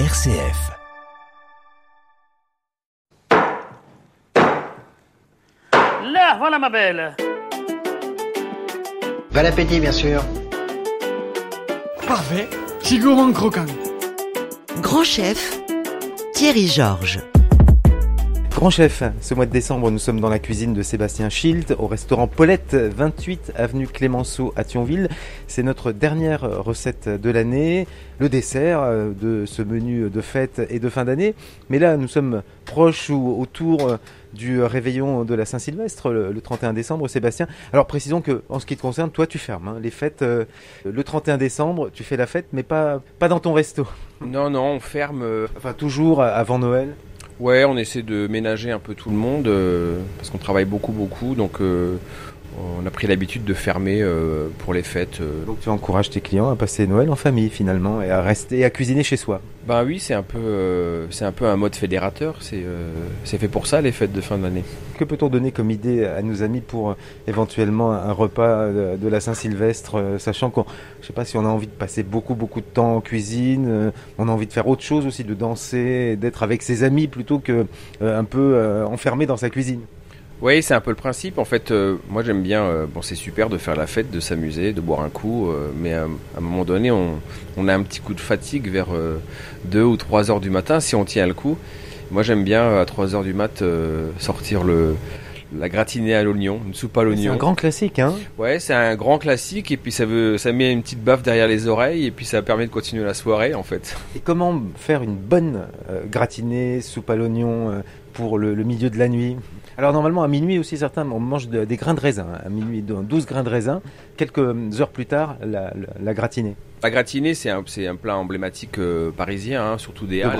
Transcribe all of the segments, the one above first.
RCF. Là, voilà ma belle. Bon appétit, bien sûr. Parfait, c'est gourmand croquant. Grand chef, Thierry Georges. Grand chef, ce mois de décembre, nous sommes dans la cuisine de Sébastien Schild au restaurant Paulette, 28 avenue Clémenceau à Thionville. C'est notre dernière recette de l'année, le dessert euh, de ce menu de fête et de fin d'année. Mais là, nous sommes proches ou autour du réveillon de la Saint-Sylvestre le, le 31 décembre, Sébastien. Alors précisons que, en ce qui te concerne, toi, tu fermes hein. les fêtes euh, le 31 décembre. Tu fais la fête, mais pas pas dans ton resto. Non, non, on ferme. euh, Enfin, toujours avant Noël. Ouais, on essaie de ménager un peu tout le monde euh, parce qu'on travaille beaucoup, beaucoup. Donc, euh, on a pris l'habitude de fermer euh, pour les fêtes. euh. Donc tu encourages tes clients à passer Noël en famille finalement et à rester à cuisiner chez soi. Ben oui, c'est un peu, euh, c'est un peu un mode fédérateur. C'est, c'est fait pour ça les fêtes de fin d'année. Que peut-on donner comme idée à nos amis pour éventuellement un repas de, de la Saint-Sylvestre, sachant qu'on, je sais pas si on a envie de passer beaucoup beaucoup de temps en cuisine, on a envie de faire autre chose aussi, de danser, d'être avec ses amis plutôt que un peu enfermé dans sa cuisine. Oui, c'est un peu le principe. En fait, euh, moi j'aime bien. euh, bon, c'est super de faire la fête, de s'amuser, de boire un coup, euh, mais à un moment donné, on, on a un petit coup de fatigue vers 2 ou 3 heures du matin si on tient le coup. Moi j'aime bien à 3 heures du mat sortir le la gratinée à l'oignon, une soupe à C'est l'oignon. un grand classique, hein Ouais, c'est un grand classique et puis ça veut, ça met une petite baffe derrière les oreilles et puis ça permet de continuer la soirée en fait. Et comment faire une bonne euh, gratinée, soupe à l'oignon euh, pour le, le milieu de la nuit Alors normalement à minuit aussi certains on mange de- des grains de raisin, à minuit donc 12 grains de raisin, quelques heures plus tard la, la- la gratinée. La gratinée, c'est un, plat emblématique euh, parisien, hein, surtout des De Halles, hein.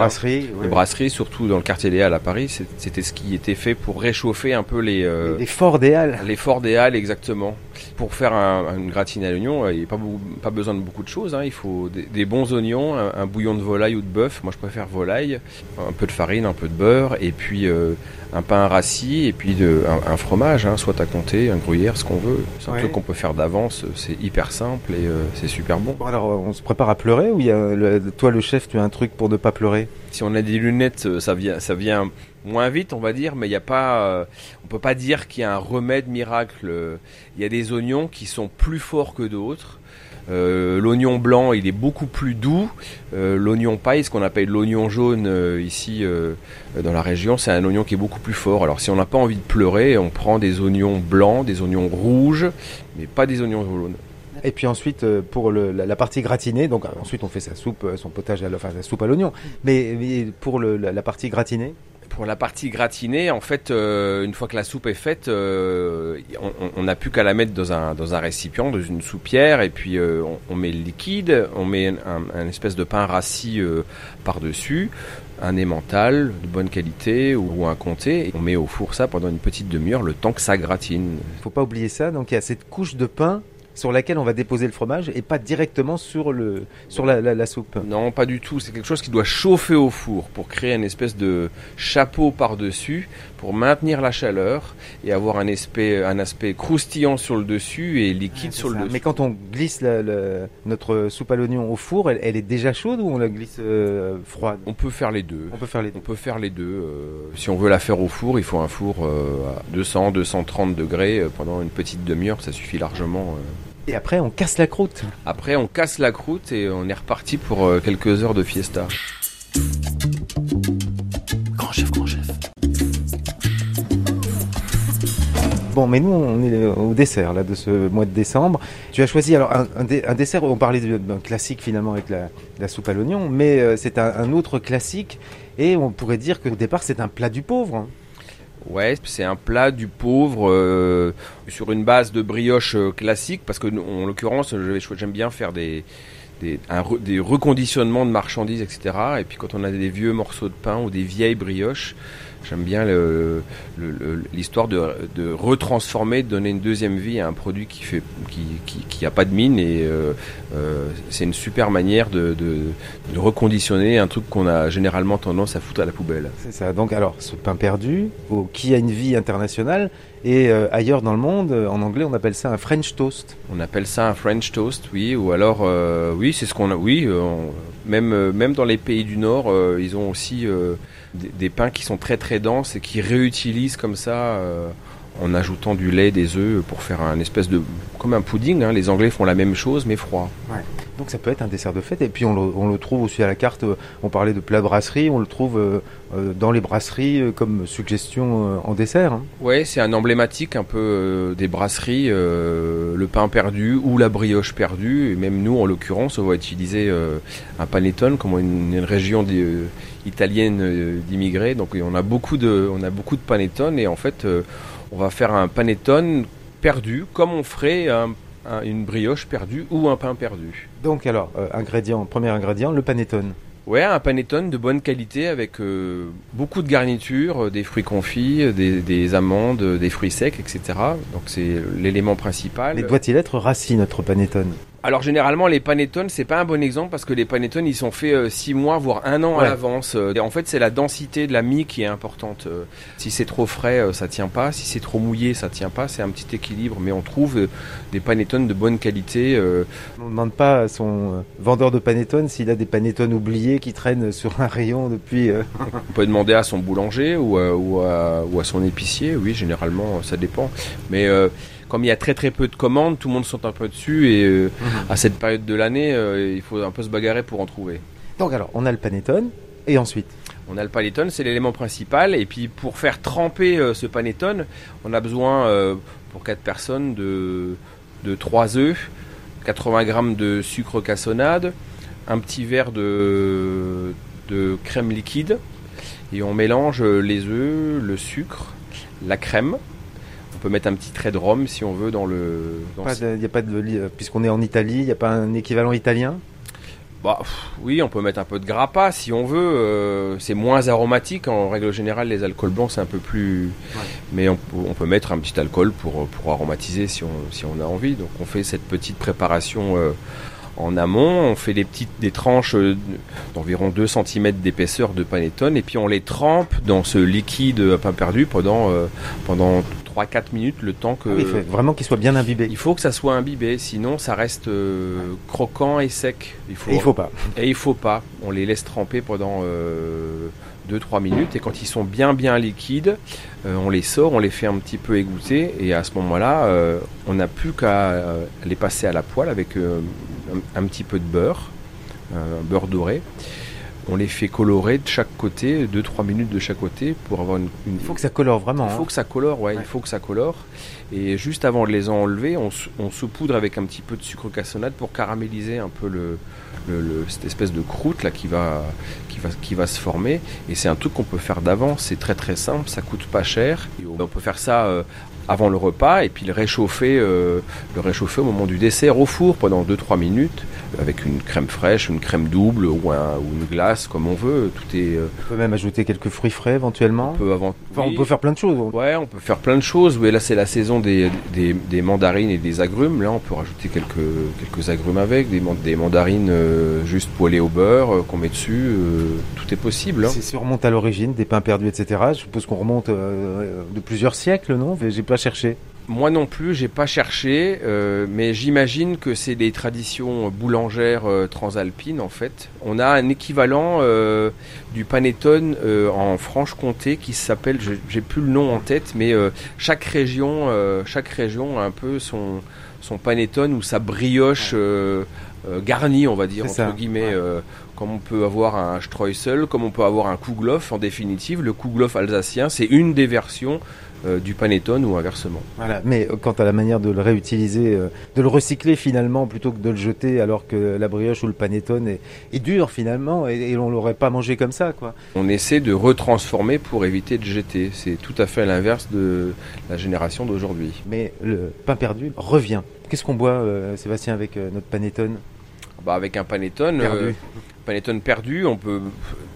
Les brasseries, surtout dans le quartier des Halles à Paris, c'était ce qui était fait pour réchauffer un peu les, euh, des forts des halles. les forts des Halles, exactement. Pour faire un, une gratinée à l'oignon, euh, il n'y a pas, beaucoup- pas besoin de beaucoup de choses. hein. Il faut des, des bons oignons, un, un bouillon de volaille ou de bœuf. Moi, je préfère volaille. Un peu de farine, un peu de beurre, et puis euh, un pain rassis, et puis de, un, un fromage, hein, soit à compter, un gruyère, ce qu'on veut. C'est un Ouais. truc qu'on peut faire d'avance. C'est hyper simple et euh, c'est super bon. Bon, alors on se prépare à pleurer ou y a le- toi le chef tu as un truc pour ne pas pleurer? Si on a des lunettes, euh, ça vient, ça vient moins vite, on va dire, mais il n'y a pas, euh, on peut pas dire qu'il y a un remède miracle. Il y a des oignons qui sont plus forts que d'autres. Euh, l'oignon blanc, il est beaucoup plus doux. Euh, l'oignon paille, ce qu'on appelle l'oignon jaune ici dans la région, c'est un oignon qui est beaucoup plus fort. Alors si on n'a pas envie de pleurer, on prend des oignons blancs, des oignons rouges, mais pas des oignons jaunes. Et puis ensuite pour la, partie gratinée, donc ensuite on fait sa soupe, son potage, à, sa soupe à l'oignon. Mais, pour la partie gratinée, Pour la partie gratinée, en fait, euh, une fois que la soupe est faite, euh, on- n'a plus qu'à la mettre dans un, dans un récipient, dans une soupière, et puis euh, on, on met le liquide, on met un, un espèce de pain rassis euh, par-dessus, un emmental de bonne qualité ou un comté, on met au four ça pendant une petite demi-heure, le temps que ça gratine. faut pas oublier ça. Donc il y a cette couche de pain sur laquelle on va déposer le fromage et pas directement sur le sur la, la- la soupe. Non, pas du tout. C'est quelque chose qui doit chauffer au four pour créer une espèce de chapeau par-dessus pour maintenir la chaleur et avoir un aspect, un aspect croustillant sur le dessus et liquide sur le dessus. Mais quand on glisse la- notre soupe à l'oignon au four, elle, elle est déjà chaude ou on la glisse euh, froide? On peut faire les deux. On peut faire les On deux. peut faire les deux. euh, si on veut la faire au four, il faut un four euh, à 200, 230 degrés pendant une petite demi-heure, ça suffit largement. Et après on casse la croûte. Après, on casse la croûte et on est reparti pour euh, quelques heures de fiesta. Grand chef, grand chef. Bon, mais nous, on est au dessert là de ce mois de décembre. Tu as choisi alors un, un dé- un dessert. On parlait d'un classique finalement avec la, la soupe à l'oignon, mais euh, c'est un, un autre classique. Et on pourrait dire qu'au départ, c'est un plat du pauvre. hein. Ouais, c'est un plat du pauvre euh, sur une base de brioche euh, classique parce que en l'occurrence, j'aime bien faire des des reconditionnements de marchandises, etc. Et puis quand on a des vieux morceaux de pain ou des vieilles brioches, j'aime bien le- le- le- l'histoire de, de retransformer, de donner une deuxième vie à un produit qui fait qui, qui, qui a pas de mine et euh, euh, c'est une super manière de, de, de reconditionner un truc qu'on a généralement tendance à foutre à la poubelle. C'est ça. Donc, alors, ce pain perdu, qui a une vie internationale, Et euh, ailleurs dans le monde, en anglais, on appelle ça un French toast. On appelle ça un French toast, oui, ou alors, oui, c'est ce qu'on a, oui, on- même, même dans les pays du Nord, ils ont aussi des, pains qui sont très très denses et qui réutilisent comme ça, euh, en ajoutant du lait, des œufs, pour faire un espèce de, comme un pudding, hein. les Anglais font la même chose, mais froid. Donc ça peut être un dessert de fête. Et puis on le, trouve aussi à la carte. euh, On parlait de plat brasserie, on le trouve euh, euh, dans les brasseries comme suggestion en dessert. hein. Ouais, c'est un emblématique un peu des brasseries, le pain perdu ou la brioche perdue. Et même nous, en l'occurrence, on va utiliser un panettone, comme une, région italienne d'immigrés. Donc on a beaucoup de, on a beaucoup de panettone et en fait, on va faire un panettone perdu, comme on ferait un- un- une brioche perdue ou un pain perdu. Donc alors, euh, ingrédient, premier ingrédient, le panettone. Ouais, un panettone de bonne qualité avec euh, beaucoup de garnitures, euh, des fruits confits, euh, des, des amandes, des fruits secs, etc. Donc c'est l'élément principal. Mais doit-il être rassis notre panettone Alors généralement les panettones c'est pas un bon exemple parce que les panettones ils sont faits 6 mois voire un an Ouais. à l'avance. Euh, Et en fait c'est la densité de la mie qui est importante. Euh, Si c'est trop frais euh, ça tient pas, si c'est trop mouillé ça tient pas. C'est un petit équilibre mais on trouve euh, des panettones de bonne qualité. euh, On ne demande pas à son euh, vendeur de panettone s'il a des panettones oubliés qui traînent sur un rayon depuis. euh, On peut demander à son boulanger ou à, ou à, ou à son épicier, oui, généralement, ça dépend. Mais euh, comme il y a très très peu de commandes, tout le monde saute un peu dessus et euh, à cette période de l'année, euh, il faut un peu se bagarrer pour en trouver. Donc alors, on a le panettone et ensuite. On a le panettone, c'est l'élément principal. Et puis pour faire tremper euh, ce panettone, on a besoin euh, pour 4 personnes de, de 3 œufs, 80 grammes de sucre cassonade, un petit verre de, de crème liquide. Et on mélange les œufs, le sucre, la crème. Peut mettre un petit trait de rhum si on veut dans le. a pas de, puisqu'on est en Italie, il n'y a pas un équivalent italien? Bah, pff, oui, on peut mettre un peu de grappa si on veut. euh, c'est moins aromatique. En règle générale, les alcools blancs, c'est un peu plus. Mais on, peut- on peut mettre un petit alcool pour, pour aromatiser si on, si on a envie. Donc, on fait cette petite préparation euh, en amont. On fait des petites des tranches euh, d'environ 2 cm d'épaisseur de panettone. Et puis, on les trempe dans ce liquide à pain perdu pendant, pendant 3-4 minutes, le temps que. Ah oui, Il faut vraiment qu'il soit bien imbibé. Il faut que ça soit imbibé, sinon ça reste euh, croquant et sec. Il faut, Et il faut pas. et il faut pas. On les laisse tremper pendant 2-3 minutes et quand ils sont bien bien liquides, euh, on les sort, on les fait un petit peu égoutter et à ce moment-là, euh, on n'a plus qu'à euh, les passer à la poêle avec euh, un, un petit peu de beurre, euh, beurre doré. On les fait colorer de chaque côté, 2-3 minutes de chaque côté pour avoir une, une- Il faut que ça colore vraiment. il faut hein. que ça colore, ouais, Ouais. il faut que ça colore. Et juste avant de les enlever, on, saupoudre avec un petit peu de sucre cassonade pour caraméliser un peu le, le- le- cette espèce de croûte là qui va, qui va, qui va se former. Et c'est un truc qu'on peut faire d'avance, c'est très très simple, ça coûte pas cher. Et on peut faire ça euh, avant le repas et puis le réchauffer, euh, le réchauffer au moment du dessert au four pendant 2-3 minutes avec une crème fraîche, une crème double ou, un- ou une glace comme on veut. Tout est euh, On peut même ajouter quelques fruits frais éventuellement. un peu avant. Enfin, Oui. on peut faire plein de choses. Ouais, on peut faire plein de choses. Oui, là, c'est la saison des, des, des mandarines et des agrumes. Là, on peut rajouter quelques, quelques agrumes avec, des, des mandarines euh, juste poêlées au beurre qu'on met dessus. tout est possible. hein. Si on remonte à l'origine, des pains perdus, etc. Je suppose qu'on remonte de plusieurs siècles, non? J'ai pas cherché. Moi non plus, j'ai pas cherché, euh, mais j'imagine que c'est des traditions boulangères euh, transalpines en fait. On a un équivalent euh, du panettone en Franche-Comté qui s'appelle, j'ai plus le nom en tête, mais chaque région, chaque région a un peu son son panettone ou sa brioche garnie, on va dire entre ça, guillemets. ouais. Comme on peut avoir un Streusel, comme on peut avoir un Kouglof. En définitive, le Kouglof alsacien, c'est une des versions euh, du panettone ou inversement. Voilà. Mais euh, quant à la manière de le réutiliser, euh, de le recycler finalement, plutôt que de le jeter alors que la brioche ou le panettone est, est dur finalement et, et on l'aurait pas mangé comme ça, quoi. On essaie de retransformer pour éviter de jeter. C'est tout à fait l'inverse de la génération d'aujourd'hui. Mais le pain perdu revient. Qu'est-ce qu'on boit, euh, Sébastien, avec notre panettone? Bah, avec un panettone, perdu panettone perdu, on peut,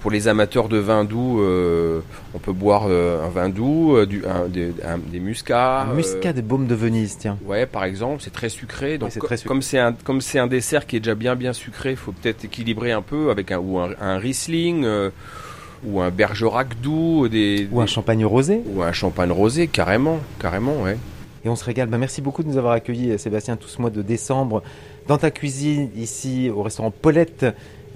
pour les amateurs de vin doux, euh, on peut boire euh, un vin doux, euh, du, un- des, un- des muscats. Un muscat de baume de Venise, tiens. Ouais, par exemple, c'est très sucré. Donc, très sucré. comme c'est un comme c'est un dessert qui est déjà bien bien sucré, il faut peut-être équilibrer un peu avec un ou un, un Riesling ou un Bergerac doux, des, Ou un des- champagne rosé. ou un champagne rosé, carrément, carrément, ouais. Et on se régale. Bah, merci beaucoup de nous avoir accueillis, Sébastien, tout ce mois de décembre dans ta cuisine, ici au restaurant Paulette,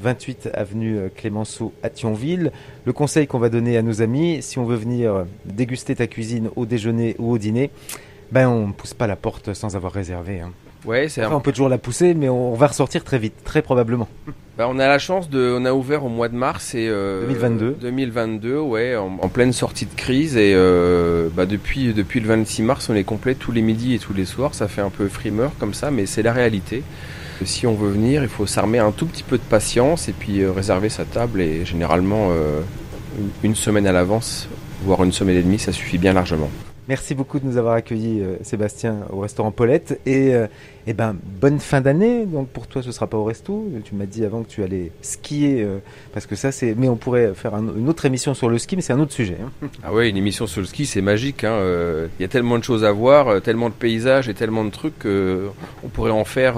28 avenue Clémenceau à Thionville. Le conseil qu'on va donner à nos amis, si on veut venir déguster ta cuisine au déjeuner ou au dîner, ben on ne pousse pas la porte sans avoir réservé. hein. Ouais, c'est Après, un- on peut toujours la pousser, mais on va ressortir très vite, très probablement. Bah, on a la chance de, on a ouvert au mois de mars et euh, 2022. 2022, ouais, en, en pleine sortie de crise et euh, bah, depuis depuis le 26 mars, on est complet tous les midis et tous les soirs. Ça fait un peu frimeur comme ça, mais c'est la réalité. Si on veut venir, il faut s'armer un tout petit peu de patience et puis euh, réserver sa table et généralement euh, une- une semaine à l'avance, voire une semaine et demie, ça suffit bien largement. Merci beaucoup de nous avoir accueillis, euh, Sébastien, au restaurant Paulette. Et, euh, eh ben, bonne fin d'année. Donc, pour toi, ce sera pas au resto. Tu m'as dit avant que tu allais skier, euh, parce que ça, c'est. Mais on pourrait faire un- une autre émission sur le ski, mais c'est un autre sujet. hein. Ah ouais, une émission sur le ski, c'est magique. hein, Il y a tellement de choses à voir, tellement de paysages et tellement de trucs qu'on pourrait en faire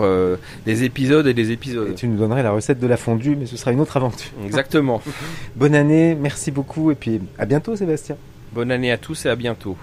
des épisodes et des Et épisodes. tu nous donnerais la recette de la fondue, mais ce sera une autre aventure. Exactement. Bonne année, merci beaucoup, et puis à bientôt, Sébastien. Bonne année à tous et à bientôt.